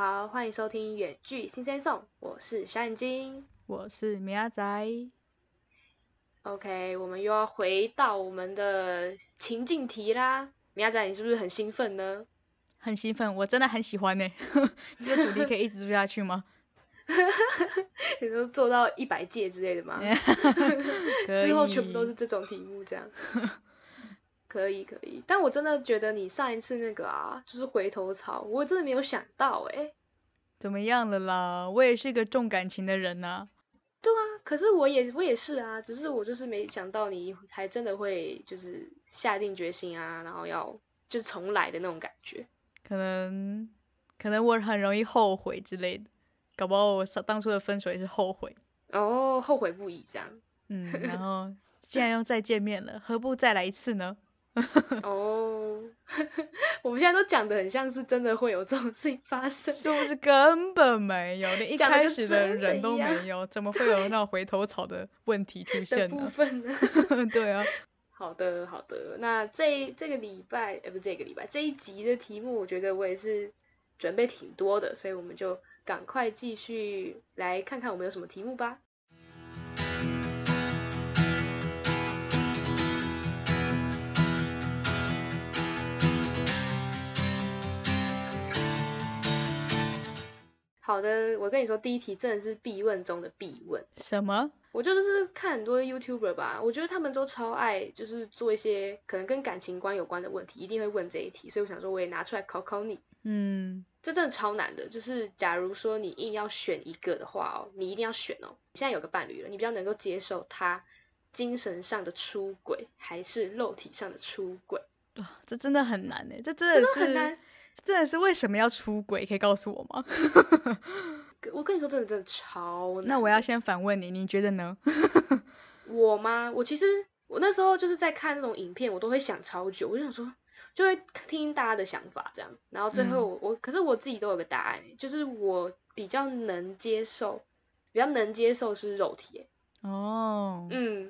好，欢迎收听远距新三送，我是小眼睛，我是米阿仔。OK，我们又要回到我们的情境题啦。米阿仔，你是不是很兴奋呢？很兴奋，我真的很喜欢呢。这个主题可以一直做下去吗？你都做到一百届之类的吗？之后全部都是这种题目，这样。可以可以，但我真的觉得你上一次那个啊，就是回头草，我真的没有想到哎。怎么样了啦？我也是个重感情的人呐。对啊，可是我也我也是啊，只是我就是没想到你还真的会就是下定决心啊，然后要就重来的那种感觉。可能可能我很容易后悔之类的，搞不好我当初的分手也是后悔。哦，后悔不已这样。嗯，然后既然要再见面了，何不再来一次呢？哦，我们现在都讲的很像是真的会有这种事情发生，是不是根本没有？连一开始的人都没有，怎么会有那种回头草的问题出现呢？部分呢？对啊。好的，好的。那这这个礼拜，呃，不，这个礼拜这一集的题目，我觉得我也是准备挺多的，所以我们就赶快继续来看看我们有什么题目吧。好的，我跟你说，第一题真的是必问中的必问。什么？我就是看很多 YouTuber 吧，我觉得他们都超爱，就是做一些可能跟感情观有关的问题，一定会问这一题。所以我想说，我也拿出来考考你。嗯，这真的超难的。就是假如说你硬要选一个的话哦，你一定要选哦。现在有个伴侣了，你比较能够接受他精神上的出轨，还是肉体上的出轨？哇，这真的很难哎，这真的是很难。真的是为什么要出轨？可以告诉我吗？我跟你说，真的真的超难。那我要先反问你，你觉得呢？我吗？我其实我那时候就是在看那种影片，我都会想超久。我就想说，就会听大家的想法这样，然后最后我，可是我自己都有个答案，就是我比较能接受，比较能接受是肉体。哦，嗯，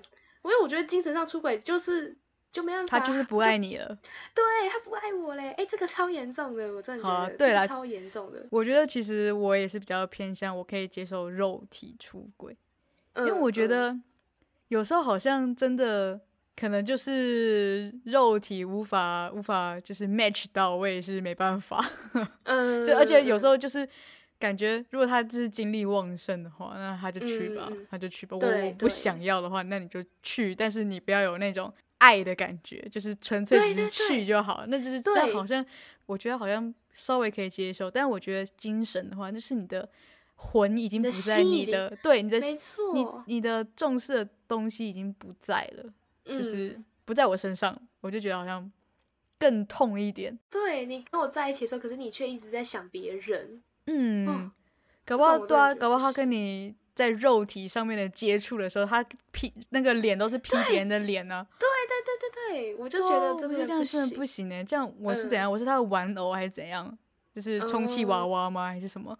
因为我觉得精神上出轨就是。就没办法，他就是不爱你了。对他不爱我嘞，哎，这个超严重的，我真的觉得，对超严重的。我觉得其实我也是比较偏向，我可以接受肉体出轨，因为我觉得有时候好像真的可能就是肉体无法无法就是 match 到，我也是没办法。嗯，就而且有时候就是感觉，如果他就是精力旺盛的话，那他就去吧，他就去吧。我我不想要的话，那你就去，但是你不要有那种。爱的感觉就是纯粹只是去就好，那就是但好像我觉得好像稍微可以接受，但我觉得精神的话，就是你的魂已经不在你的对你的没错，你你的重视的东西已经不在了，就是不在我身上，我就觉得好像更痛一点。对你跟我在一起的时候，可是你却一直在想别人，嗯，搞不好对啊，搞不好他跟你。在肉体上面的接触的时候，他劈那个脸都是劈别人的脸呢。对对对对对，我就觉得真的这样真的不行呢。这样我是怎样？我是他的玩偶还是怎样？就是充气娃娃吗？还是什么？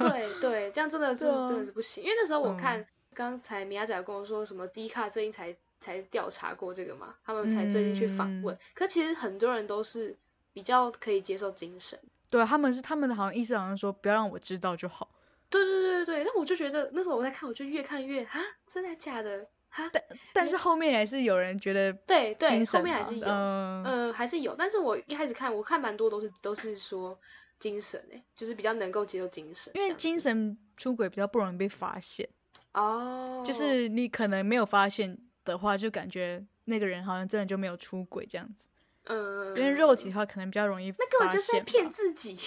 对对，这样真的 是真的是不行。因为那时候我看刚才米亚仔跟我说什么，D 卡最近才才调查过这个嘛，他们才最近去访问。可其实很多人都是比较可以接受精神。对，他们是他们的好像意思好像说不要让我知道就好。对对对对那我就觉得那时候我在看，我就越看越啊，真的假的？哈，但但是后面还是有人觉得对对，后面还是有，嗯，还是有。但是我一开始看，我看蛮多都是都是说精神哎，就是比较能够接受精神，因为精神出轨比较不容易被发现哦。就是你可能没有发现的话，就感觉那个人好像真的就没有出轨这样子。嗯，因为肉体的话可能比较容易那根本就是在骗自己。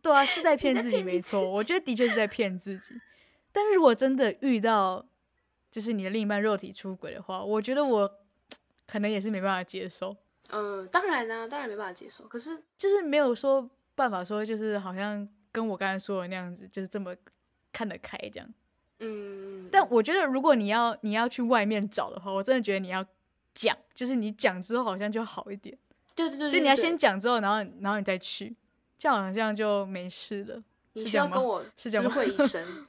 对啊，是在骗自己，没错。我觉得的确是在骗自己。但是如果真的遇到，就是你的另一半肉体出轨的话，我觉得我 可能也是没办法接受。嗯，当然呢，当然没办法接受。可是就是没有说办法说，就是好像跟我刚才说的那样子，就是这么看得开这样。嗯，但我觉得如果你要你要去外面找的话，我真的觉得你要讲，就是你讲之后好像就好一点。对对对，就你要先讲之后，然后然后你再去，这样好像就没事了。你需要跟我是这样会一 声，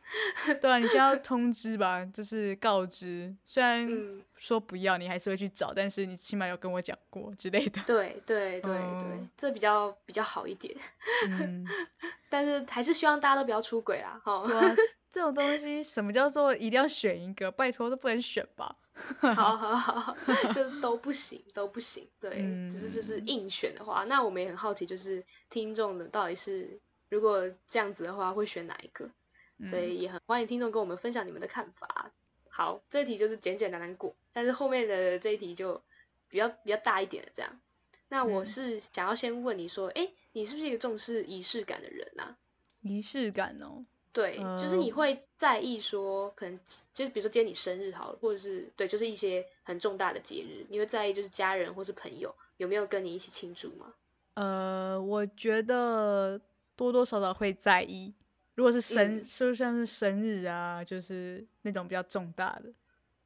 对啊，你需要通知吧，就是告知。虽然说不要，你还是会去找，但是你起码有跟我讲过之类的。对对对对，这比较比较好一点。嗯，但是还是希望大家都不要出轨啦，哈。这种东西什么叫做一定要选一个？拜托都不能选吧？好好好，就都不行，都不行。对，只是就是硬选的话，那我们也很好奇，就是听众的到底是如果这样子的话，会选哪一个？所以也很欢迎听众跟我们分享你们的看法。好，这题就是简简单单过，但是后面的这一题就比较比较大一点的这样。那我是想要先问你说，哎，你是不是一个重视仪式感的人啊？仪式感哦，对，就是你会在意说，可能就是比如说今天你生日好了，或者是对，就是一些很重大的节日，你会在意就是家人或是朋友有没有跟你一起庆祝吗？呃，我觉得多多少少会在意。如果是生，就像是生日啊，就是那种比较重大的，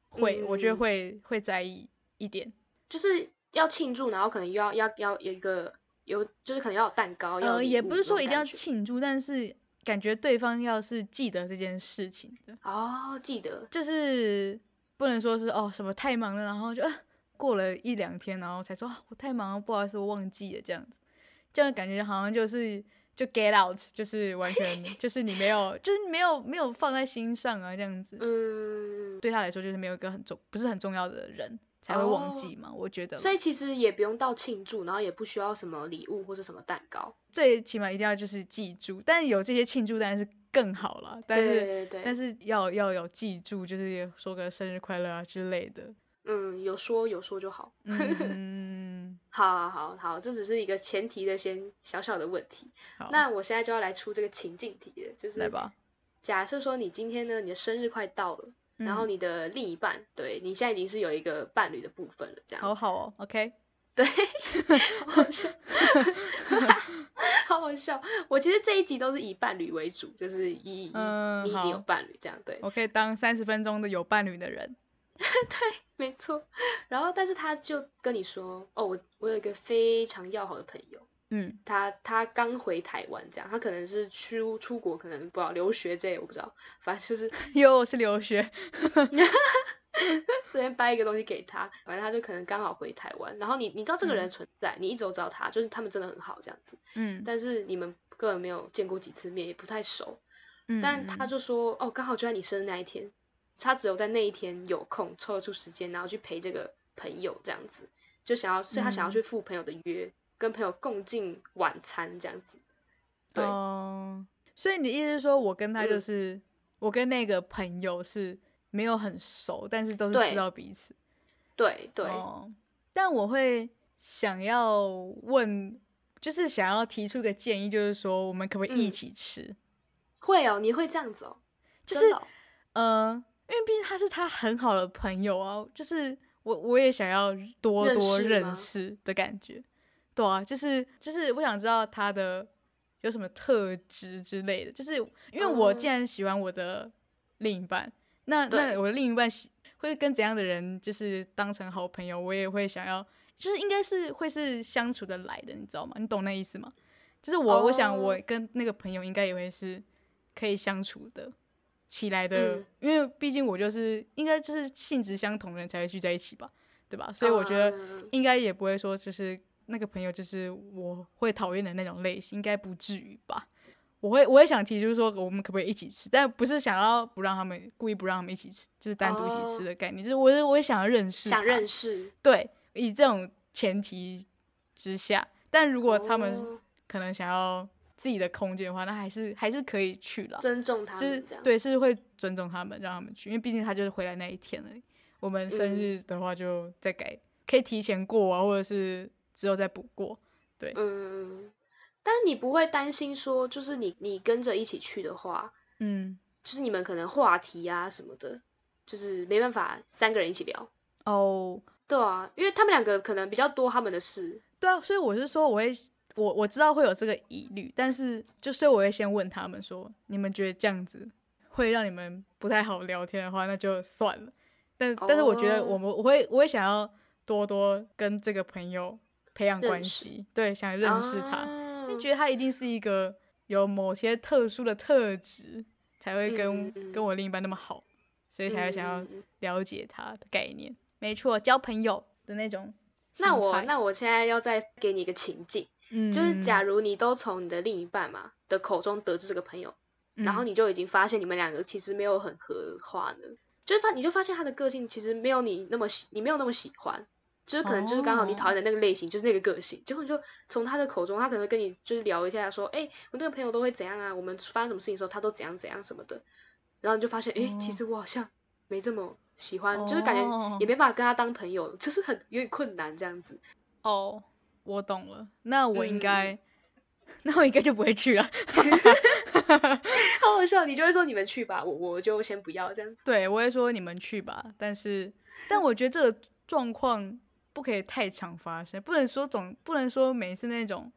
会，我觉得会会在意一点，就是要庆祝，然后可能又要要要有一个有，就是可能要有蛋糕，呃，也不是说一定要庆祝，但是感觉对方要是记得这件事情的，哦，记得，就是不能说是哦什么太忙了，然后就过了一两天，然后才说我太忙了，不好意思，我忘记了这样子，这样感觉好像就是。就 get out，就是完全就是你没有，就是没有没有放在心上啊，这样子。嗯，对他来说就是没有一个很重，不是很重要的人才会忘记嘛，我觉得。所以其实也不用到庆祝，然后也不需要什么礼物或者什么蛋糕，最起码一定要就是记住。但有这些庆祝当然是更好了，但是但是要要有记住，就是说个生日快乐啊之类的。嗯，有说有说就好。嗯，好好好好，这只是一个前提的先小小的问题。那我现在就要来出这个情境题了，就是来吧。假设说你今天呢，你的生日快到了，然后你的另一半，对你现在已经是有一个伴侣的部分了，这样。好好哦，OK。对，好好笑，好好笑。我其实这一集都是以伴侣为主，就是以你已经有伴侣这样。对，我可以当三十分钟的有伴侣的人。对，没错。然后，但是他就跟你说，哦，我我有一个非常要好的朋友，嗯，他他刚回台湾，这样，他可能是出出国，可能不知道留学这，我不知道，反正就是 又是留学，随便掰一个东西给他，反正他就可能刚好回台湾。然后你你知道这个人存在，你一直都知道他，就是他们真的很好这样子，嗯，但是你们根本没有见过几次面，也不太熟，嗯，但他就说，哦，刚好就在你生日那一天。他只有在那一天有空抽得出时间，然后去陪这个朋友这样子，就想要，所以他想要去赴朋友的约，跟朋友共进晚餐这样子。对，所以你的意思是说，我跟他就是，我跟那个朋友是没有很熟，但是都是知道彼此。对对。但我会想要问，就是想要提出一个建议，就是说，我们可不可以一起吃？会哦，你会这样子哦，就是，嗯。因为毕竟他是他很好的朋友啊，就是我我也想要多多认识的感觉，对啊，就是就是我想知道他的有什么特质之类的，就是因为我既然喜欢我的另一半，那那我的另一半喜会跟怎样的人就是当成好朋友，我也会想要，就是应该是会是相处的来的，你知道吗？你懂那意思吗？就是我我想我跟那个朋友应该也会是可以相处的。起来的，因为毕竟我就是应该就是性质相同的人才会聚在一起吧，对吧？所以我觉得应该也不会说就是那个朋友就是我会讨厌的那种类型，应该不至于吧？我会我也想提就是说我们可不可以一起吃，但不是想要不让他们故意不让他们一起吃，就是单独一起吃的概念，就是我我也想要认识，想认识，对，以这种前提之下，但如果他们可能想要。自己的空间的话，那还是还是可以去了。尊重他们，对，是会尊重他们，让他们去，因为毕竟他就是回来那一天了。我们生日的话，就再改，可以提前过啊，或者是之后再补过。对，嗯。但是你不会担心说，就是你你跟着一起去的话，嗯，就是你们可能话题啊什么的，就是没办法三个人一起聊。哦，对啊，因为他们两个可能比较多他们的事。对啊，所以我是说，我会。我我知道会有这个疑虑，但是就是我会先问他们说，你们觉得这样子会让你们不太好聊天的话，那就算了。但但是我觉得我们我会我会想要多多跟这个朋友培养关系，对，想认识他，因为觉得他一定是一个有某些特殊的特质才会跟跟我另一半那么好，所以才会想要了解他的概念。没错，交朋友的那种。那我那我现在要再给你一个情境，嗯，就是假如你都从你的另一半嘛的口中得知这个朋友，然后你就已经发现你们两个其实没有很合话呢，就是发你就发现他的个性其实没有你那么喜，你没有那么喜欢。就是可能就是刚好你讨厌的那个类型，就是那个个性，结果你就从他的口中，他可能会跟你就是聊一下，说，哎，我那个朋友都会怎样啊？我们发生什么事情的时候，他都怎样怎样什么的，然后你就发现，哎，其实我好像没这么喜欢，就是感觉也没办法跟他当朋友，就是很有点困难这样子。哦，我懂了，那我应该，那我应该就不会去了。好好笑，你就会说你们去吧，我我就先不要这样子。对，我会说你们去吧，但是，但我觉得这个状况。不可以太常发生，不能说总不能说每一次那种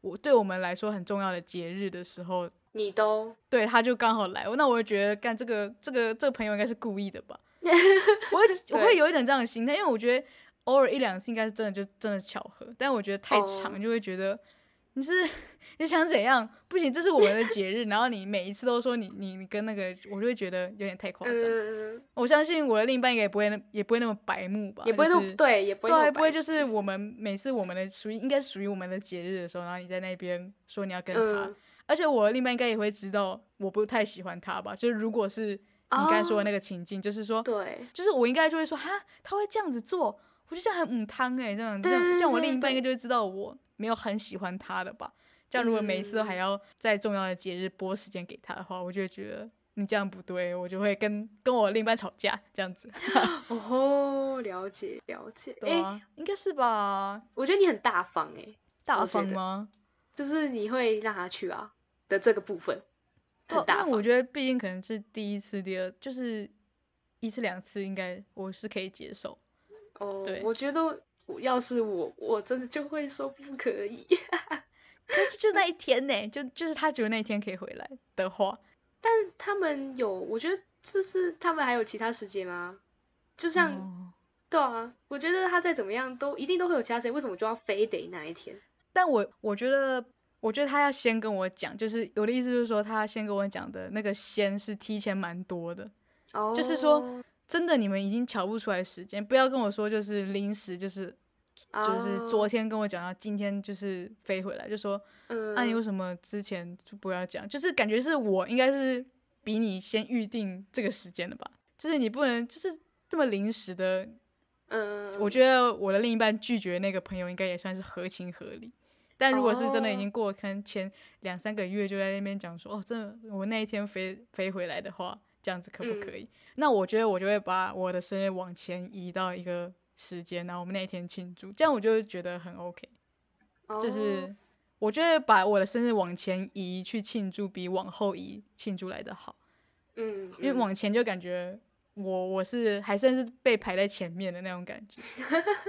我对我们来说很重要的节日的时候，你都对他就刚好来，那我就觉得干这个这个这个朋友应该是故意的吧？我会我会有一点这样的心态，因为我觉得偶尔一两次应该是真的就真的巧合，但我觉得太长就会觉得你是。你想怎样？不行，这是我们的节日。然后你每一次都说你你你跟那个，我就会觉得有点太夸张。我相信我的另一半也不会那也不会那么白目吧？也不会那么对，也不会对，不会就是我们每次我们的属于应该属于我们的节日的时候，然后你在那边说你要跟他，而且我的另一半应该也会知道我不太喜欢他吧？就是如果是你刚才说的那个情境，就是说对，就是我应该就会说哈，他会这样子做，我就这样很母汤哎，这样这样这样，我另一半应该就会知道我没有很喜欢他的吧？这样，如果每一次都还要在重要的节日拨时间给他的话，我就会觉得你这样不对，我就会跟跟我另一半吵架这样子。哦，了解了解，哎，应该是吧？我觉得你很大方哎，大方吗？就是你会让他去啊的这个部分，很大方。我觉得毕竟可能是第一次、第二，就是一次两次，应该我是可以接受。哦，对，我觉得要是我，我真的就会说不可以。可是就那一天呢，就就是他觉得那一天可以回来的话，但他们有，我觉得就是他们还有其他时间吗？就像，对啊，我觉得他再怎么样都一定都会有其他时间，为什么就要非得那一天？但我我觉得，我觉得他要先跟我讲，就是我的意思就是说，他先跟我讲的那个先是提前蛮多的，哦，就是说真的你们已经瞧不出来时间，不要跟我说就是临时就是。就是昨天跟我讲到今天就是飞回来，就说，啊，你为什么之前就不要讲？就是感觉是我应该是比你先预定这个时间的吧？就是你不能就是这么临时的，嗯，我觉得我的另一半拒绝那个朋友应该也算是合情合理。但如果是真的已经过可能前两三个月就在那边讲说，哦，真的我那一天飞飞回来的话，这样子可不可以？那我觉得我就会把我的生日往前移到一个。时间，然后我们那一天庆祝，这样我就觉得很 OK。就是我觉得把我的生日往前移去庆祝，比往后移庆祝来的好。嗯，因为往前就感觉我我是还算是被排在前面的那种感觉，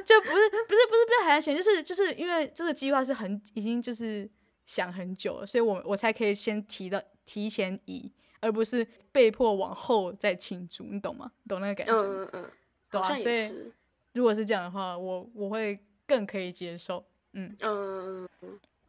就不是不是不是被排在前，就是就是因为这个计划是很已经就是想很久了，所以我我才可以先提到提前移，而不是被迫往后再庆祝，你懂吗？懂那个感觉？嗯嗯嗯，懂啊，所以。如果是这样的话，我我会更可以接受。嗯嗯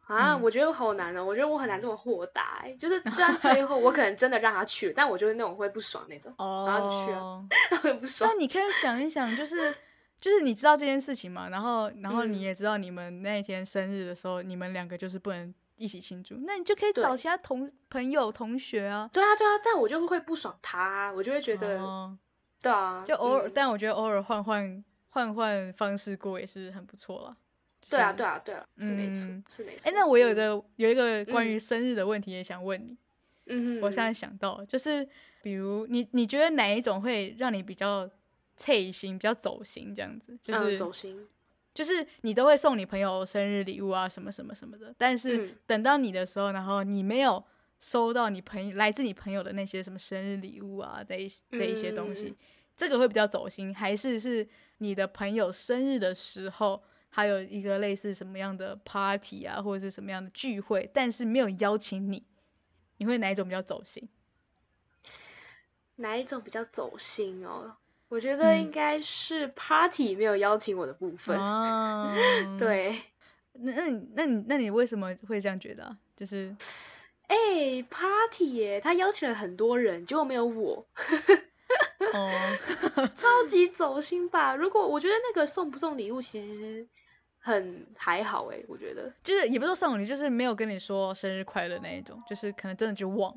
啊，我觉得好难哦，我觉得我很难这么豁达。就是 虽然最后我可能真的让他去了，但我就是那种会不爽那种。哦，然后你去啊，会不爽。但你可以想一想，就是就是你知道这件事情嘛，然后然后你也知道你们那一天生日的时候，你们两个就是不能一起庆祝，那你就可以找其他同朋友同学啊。对啊对啊，但我就会不爽他，我就会觉得，对啊，就偶尔，但我觉得偶尔换换。换换方式过也是很不错了。对啊，对啊，对啊，是没错，是没错。哎，那我有一个有一个关于生日的问题也想问你。嗯哼。我现在想到，就是比如你你觉得哪一种会让你比较脆心、比较走心这样子？就是走心。就是你都会送你朋友生日礼物啊，什么什么什么的。但是等到你的时候，然后你没有收到你朋友来自你朋友的那些什么生日礼物啊，这一这一些东西，这个会比较走心，还是是？你的朋友生日的时候，还有一个类似什么样的 party 啊，或者是什么样的聚会，但是没有邀请你，你会哪一种比较走心？哪一种比较走心哦？我觉得应该是 party 没有邀请我的部分。哦，对。那那你那你那你为什么会这样觉得？就是，哎，party 耶，他邀请了很多人，结果没有我。哦，超级走心吧？如果我觉得那个送不送礼物，其实很还好哎，我觉得就是也不是说送礼，就是没有跟你说生日快乐那一种，就是可能真的就忘。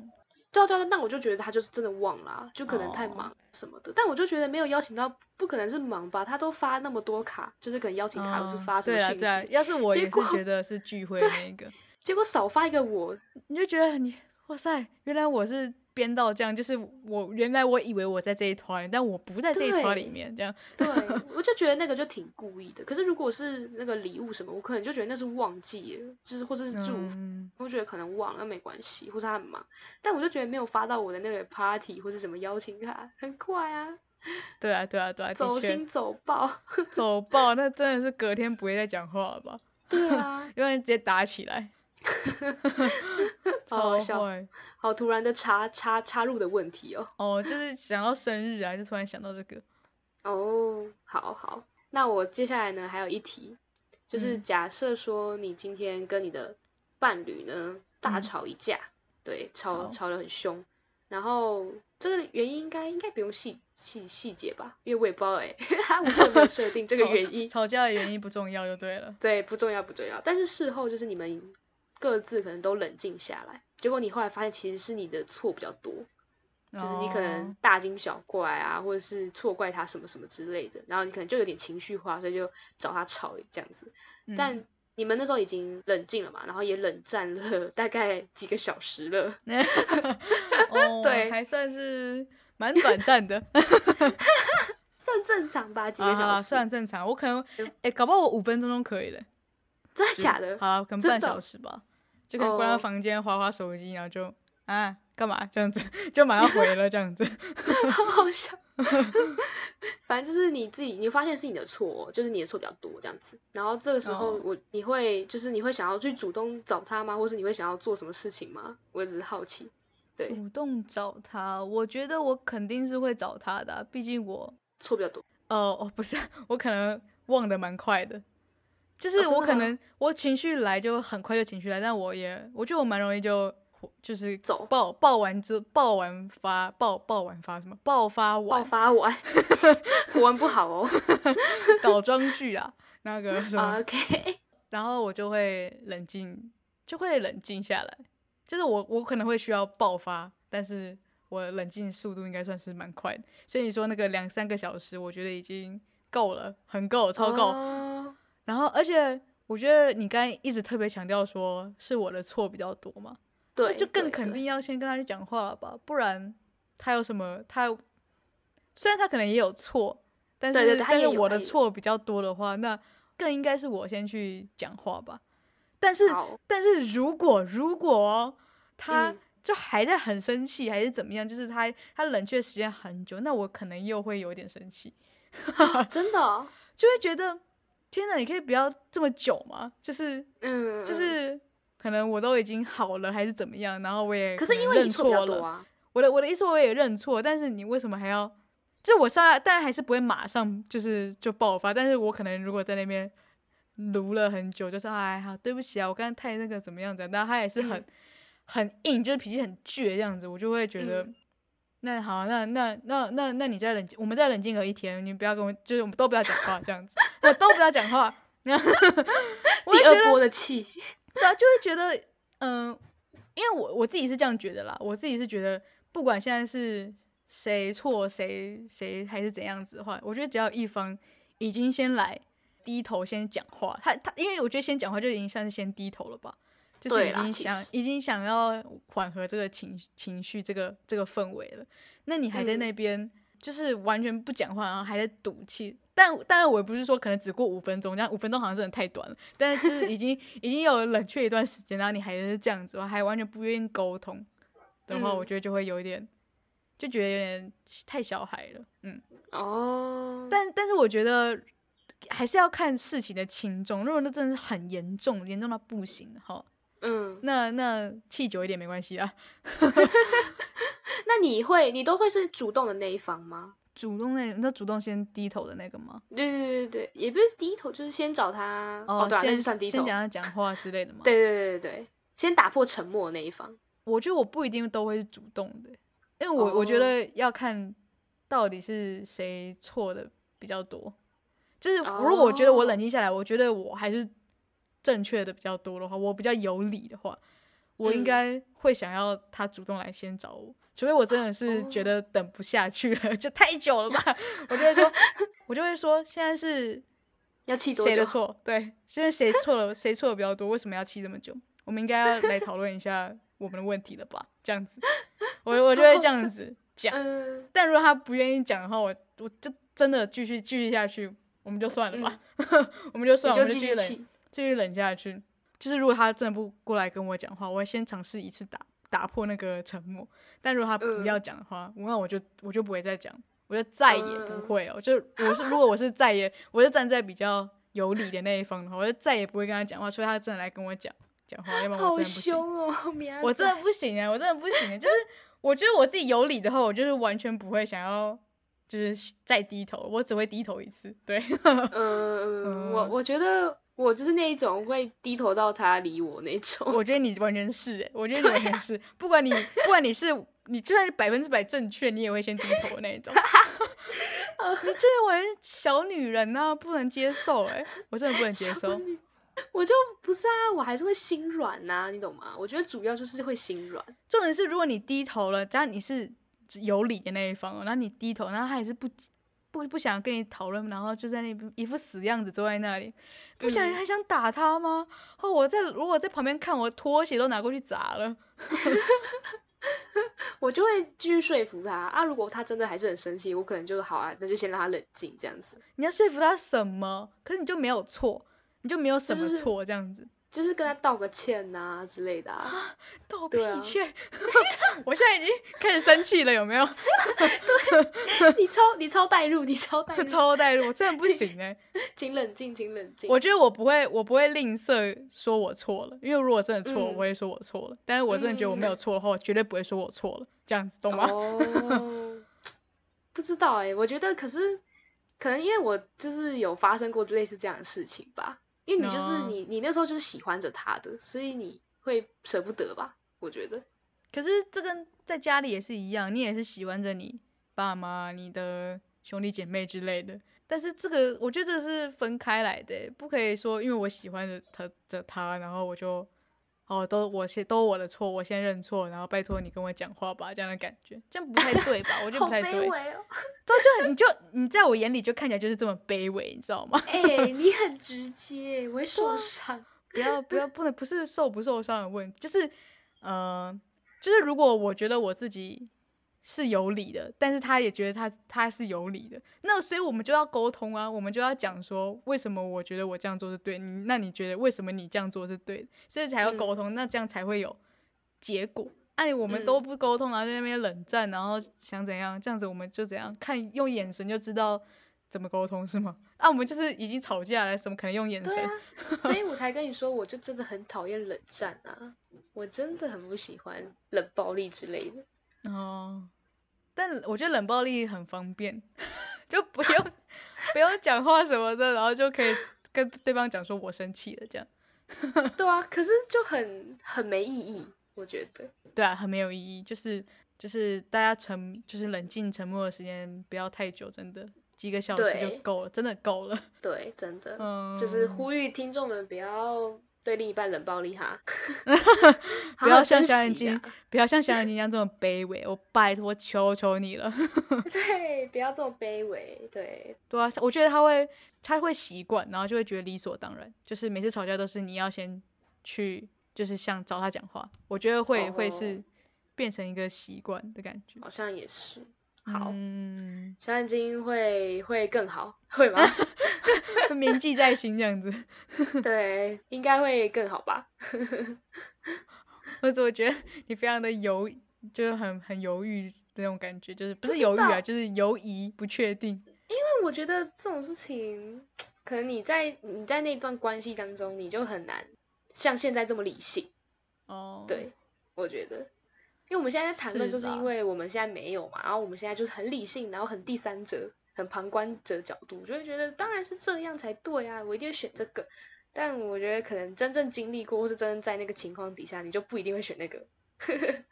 对啊对啊，那我就觉得他就是真的忘了，就可能太忙什么的。但我就觉得没有邀请到，不可能是忙吧？他都发那么多卡，就是可能邀请卡都是发什么讯息？对啊对啊，要是我也是觉得是聚会那个，结果少发一个我，你就觉得你哇塞，原来我是。编到这样，就是我原来我以为我在这一团，但我不在这一团里面，这样。对，我就觉得那个就挺故意的。可是如果是那个礼物什么，我可能就觉得那是忘记了，就是或者是祝福，我觉得可能忘了，那没关系，或者他很忙。但我就觉得没有发到我的那个 party 或者什么邀请卡，很快啊。对啊，对啊，对啊，走心走爆，走爆，那真的是隔天不会再讲话了吧？对啊，因为直接打起来。好笑，好突然的插插插入的问题哦。哦，就是想到生日啊，就突然想到这个。哦，好好，那我接下来呢还有一题，就是假设说你今天跟你的伴侣呢大吵一架，对，吵吵得很凶，然后这个原因应该应该不用细细细节吧，因为我也不知道哎，我没有设定这个原因，吵架的原因不重要就对了。对，不重要不重要，但是事后就是你们。各自可能都冷静下来，结果你后来发现其实是你的错比较多，就是你可能大惊小怪啊，或者是错怪他什么什么之类的，然后你可能就有点情绪化，所以就找他吵这样子。但你们那时候已经冷静了嘛，然后也冷战了 大概几个小时了，对，还算是蛮短暂的，算正常吧，几个小时算正常。我可能哎，搞不好我五分钟都可以了，真的假的？好了，可能半小时吧。就可以关到房间，划划手机，然后就啊干嘛这样子，就马上回了这样子，好 好笑。反正就是你自己，你发现是你的错，就是你的错比较多这样子。然后这个时候，我你会就是你会想要去主动找他吗？或是你会想要做什么事情吗？我只是好奇。对，主动找他，我觉得我肯定是会找他的，毕竟我错比较多。哦哦，不是，我可能忘的蛮快的。就是我可能我情绪来就很快就情绪来，但我也我觉得我蛮容易就就是走爆爆完之爆完发爆爆完发什么？爆发完爆发完，玩不好哦，倒装句啊那个什么 OK，然后我就会冷静就会冷静下来，就是我我可能会需要爆发，但是我冷静速度应该算是蛮快的，所以你说那个两三个小时，我觉得已经够了，很够，超够。然后，而且我觉得你刚才一直特别强调说是我的错比较多嘛，对，就更肯定要先跟他去讲话了吧，不然他有什么他虽然他可能也有错，但是但是我的错比较多的话，那更应该是我先去讲话吧。但是但是如果如果他就还在很生气，还是怎么样，就是他他冷却时间很久，那我可能又会有点生气，真的 就会觉得。天哪，你可以不要这么久吗？就是，嗯，就是可能我都已经好了，还是怎么样？然后我也可是因为认错了，我的我的意思我也认错，但是你为什么还要？就我上，当然还是不会马上就是就爆发，但是我可能如果在那边撸了很久，就是哎好对不起啊，我刚刚太那个怎么样子，但他也是很很硬，就是脾气很倔这样子，我就会觉得。那好，那那那那那你再冷静，我们再冷静个一天，你不要跟我，就是我们都不要讲话这样子，那都不要讲话。第二波的气，对啊，就会觉得，嗯，因为我我自己是这样觉得啦，我自己是觉得，不管现在是谁错谁谁还是怎样子的话，我觉得只要一方已经先来低头先讲话，他他，因为我觉得先讲话就已经算是先低头了吧。就是已经想，已经想要缓和这个情情绪，这个这个氛围了。那你还在那边，就是完全不讲话，然后还在赌气。但当然，我也不是说可能只过五分钟，这样五分钟好像真的太短了。但是就是已经已经有冷却一段时间，然后你还是这样子，还完全不愿意沟通的话，我觉得就会有一点，就觉得有点太小孩了。嗯，哦。但但是我觉得还是要看事情的轻重。如果那真的是很严重，严重到不行哈。嗯，那那气久一点没关系啊。那你会，你都会是主动的那一方吗？主动那，那主动先低头的那个吗？对对对对也不是低头，就是先找他哦，先算低头，先讲他讲话之类的吗？对对对对对，先打破沉默那一方。我觉得我不一定都会是主动的，因为我我觉得要看到底是谁错的比较多。就是如果我觉得我冷静下来，我觉得我还是正确的比较多的话，我比较有理的话，我应该会想要他主动来先找我。除非我真的是觉得等不下去了，就太久了吧，我就会说，我就会说，现在是要气谁的错？对，现在谁错了？谁错的比较多？为什么要气这么久？我们应该要来讨论一下我们的问题了吧？这样子，我我就会这样子讲。但如果他不愿意讲的话，我我就真的继续继续下去，我们就算了吧，我们就算，我们就继续冷，继续冷下去。就是如果他真的不过来跟我讲话，我会先尝试一次打。打破那个沉默，但如果他不要讲的话，那我就我就不会再讲，我就再也不会哦。就我是如果我是再也，我就站在比较有理的那一方的话，我就再也不会跟他讲话，除非他真的来跟我讲讲话，要不然我真的不行。哦，我真的不行啊，我真的不行。就是我觉得我自己有理的话，我就是完全不会想要就是再低头，我只会低头一次。对，嗯，我 我觉得。我就是那一种会低头到他理我那种。我觉得你完全是，哎，我觉得你完全是，不管你不管你是你就算是百分之百正确，你也会先低头的那一种。你这玩小女人呐，不能接受，哎，我真的不能接受。我就不是啊，我还是会心软呐，你懂吗？我觉得主要就是会心软。重点是，如果你低头了，只要你是有理的那一方，然后你低头，然后他也是不。不不想跟你讨论，然后就在那一副死样子坐在那里，不想还想打他吗？哦，我在如果在旁边看，我拖鞋都拿过去砸了。我就会继续说服他啊。如果他真的还是很生气，我可能就好啊，那就先让他冷静这样子。你要说服他什么？可是你就没有错，你就没有什么错这样子。就是跟他道个歉呐之类的啊，道屁歉！我现在已经开始生气了，有没有？对，你超你超带入，你超带入，超带入，我真的不行哎！请冷静，请冷静。我觉得我不会，我不会吝啬说我错了，因为如果真的错，我会说我错了。但是我真的觉得我没有错的话，我绝对不会说我错了，这样子懂吗？哦，不知道哎，我觉得可是可能因为我就是有发生过类似这样的事情吧。因为你就是你，你那时候就是喜欢着他的，所以你会舍不得吧？我觉得。可是这跟在家里也是一样，你也是喜欢着你爸妈、你的兄弟姐妹之类的。但是这个，我觉得这个是分开来的，不可以说因为我喜欢着他着他，然后我就。哦，都我先都我的错，我先认错，然后拜托你跟我讲话吧，这样的感觉，这样不太对吧？我觉得不太对。对，就你就你在我眼里就看起来就是这么卑微，你知道吗？哎，你很 直接，我会受伤。不要不要，不能不是受不受伤的问题，就是呃，就是如果我觉得我自己。是有理的，但是他也觉得他他是有理的，那所以我们就要沟通啊，我们就要讲说为什么我觉得我这样做是对，你那你觉得为什么你这样做是对，所以才要沟通，那这样才会有结果。哎，我们都不沟通，然后在那边冷战，然后想怎样，这样子我们就怎样看，用眼神就知道怎么沟通是吗？啊，我们就是已经吵架了，怎么可能用眼神？所以我才跟你说，我就真的很讨厌冷战啊，我真的很不喜欢冷暴力之类的。哦。但我觉得冷暴力很方便，就不用 不用讲话什么的，然后就可以跟对方讲说“我生气了”这样。对啊，可是就很很没意义，我觉得。对啊，很没有意义，就是就是大家沉，就是冷静沉默的时间不要太久，真的几个小时就够了，真的够了。对，真的，就是呼吁听众们不要。对另一半冷暴力哈，不要像小眼睛，不要像小眼睛一样这么卑微，我拜托求求你了。对，不要这么卑微。对，对啊，我觉得他会，他会习惯，然后就会觉得理所当然，就是每次吵架都是你要先去，就是想找他讲话。我觉得会会是变成一个习惯的感觉。好像也是。好，小眼睛会会更好，会吗？铭记在心这样子，对，应该会更好吧。或 者我觉得你非常的犹，就是很很犹豫那种感觉，就是不是犹豫啊，就是犹疑不确定。因为我觉得这种事情，可能你在你在那段关系当中，你就很难像现在这么理性。哦，对，我觉得。因为我们现在在谈论，就是因为我们现在没有嘛，然后我们现在就是很理性，然后很第三者、很旁观者角度，就会觉得当然是这样才对啊，我一定会选这个。但我觉得可能真正经历过，或是真正在那个情况底下，你就不一定会选那个。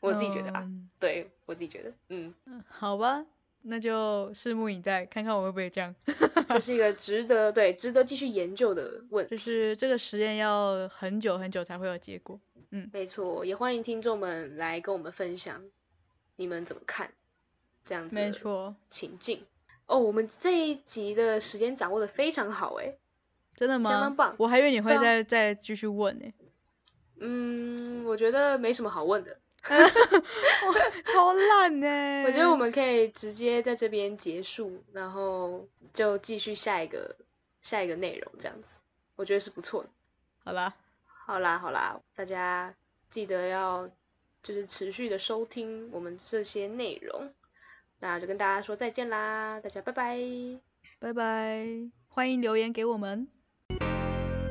我自己觉得啊，对我自己觉得，嗯，好吧，那就拭目以待，看看我会不会这样。这是一个值得对值得继续研究的问，就是这个实验要很久很久才会有结果。嗯，没错，也欢迎听众们来跟我们分享你们怎么看这样子。没错，情境哦，我们这一集的时间掌握的非常好哎，真的吗？相当棒，我还以为你会再再继续问呢。嗯，我觉得没什么好问的。超烂呢！我觉得我们可以直接在这边结束，然后就继续下一个下一个内容，这样子，我觉得是不错的。好啦，好啦，好啦，大家记得要就是持续的收听我们这些内容，那就跟大家说再见啦，大家拜拜，拜拜，欢迎留言给我们。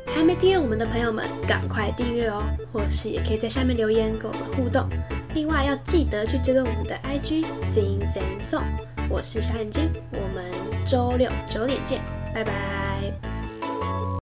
还没订阅我们的朋友们，赶快订阅哦！或是也可以在下面留言跟我们互动。另外要记得去追踪我们的 IG Sing Sing Song。我是小眼睛，我们周六九点见，拜拜。